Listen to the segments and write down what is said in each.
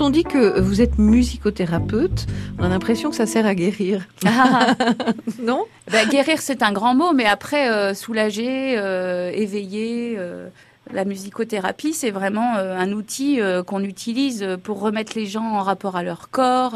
Quand on dit que vous êtes musicothérapeute, on a l'impression que ça sert à guérir. Ah. non? Bah, Guérir, c'est un grand mot, mais après, euh, soulager, euh, éveiller. Euh, la musicothérapie, c'est vraiment un outil qu'on utilise pour remettre les gens en rapport à leur corps,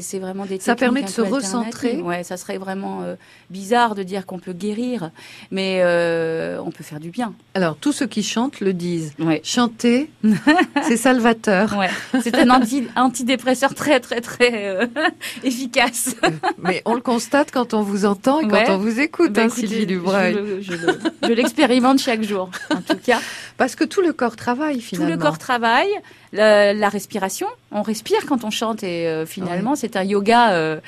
c'est vraiment des Ça permet de se recentrer. Ouais, ça serait vraiment euh, bizarre de dire qu'on peut guérir, mais euh, on peut faire du bien. Alors, tous ceux qui chantent le disent. Chanter, c'est salvateur. Ouais. C'est un antidépresseur très, très, très euh, efficace. mais on le constate quand on vous entend et quand on vous écoute, bah, hein, Sylvie Dubreuil. Je, l'expérimente chaque jour, en tout cas. Parce que tout le corps travaille, finalement. Tout le corps travaille. La, respiration, on respire quand on chante et finalement, c'est un yoga. Euh,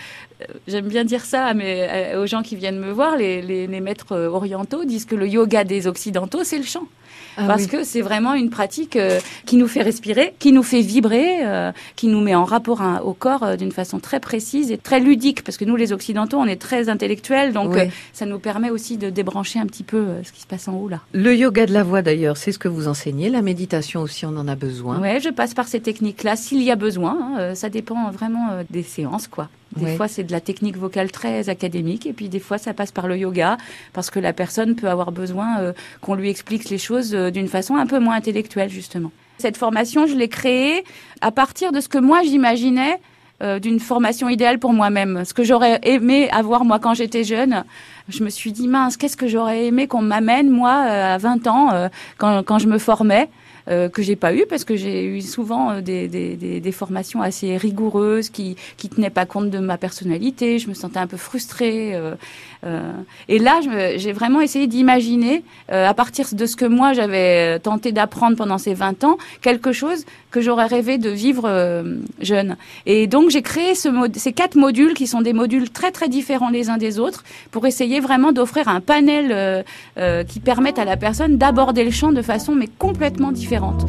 j'aime bien dire ça mais euh, aux gens qui viennent me voir. Les, les, maîtres euh, orientaux disent que le yoga des occidentaux, c'est le chant. Ah parce que c'est vraiment une pratique qui nous fait respirer, qui nous fait vibrer, qui nous met en rapport au corps d'une façon très précise et très ludique. Parce que nous, les Occidentaux, on est très intellectuels, donc ça nous permet aussi de débrancher un petit peu ce qui se passe en haut là. Le yoga de la voix, d'ailleurs, c'est ce que vous enseignez. La méditation aussi, on en a besoin. Oui, je passe par ces techniques-là s'il y a besoin. Hein, ça dépend vraiment euh, des séances, quoi. Des fois, c'est de la technique vocale très académique, et puis des fois, ça passe par le yoga, parce que la personne peut avoir besoin euh, qu'on lui explique les choses euh, d'une façon un peu moins intellectuelle, justement. Cette formation, je l'ai créée à partir de ce que moi j'imaginais d'une formation idéale pour moi-même. Ce que j'aurais aimé avoir moi quand j'étais jeune, je me suis dit mince, qu'est-ce que j'aurais aimé qu'on m'amène moi à 20 ans quand, quand je me formais. Euh, que j'ai pas eu parce que j'ai eu souvent euh, des, des, formations assez rigoureuses qui qui tenaient pas compte de ma personnalité. Je me sentais un peu frustrée. Euh, euh et là, j'ai vraiment essayé d'imaginer, à partir de ce que moi j'avais tenté d'apprendre pendant ces 20 ans, quelque chose que j'aurais rêvé de vivre jeune. Et donc j'ai créé ce ces quatre modules qui sont des modules très très différents les uns des autres pour essayer vraiment d'offrir un panel qui permette à la personne d'aborder le chant de façon mais complètement différente.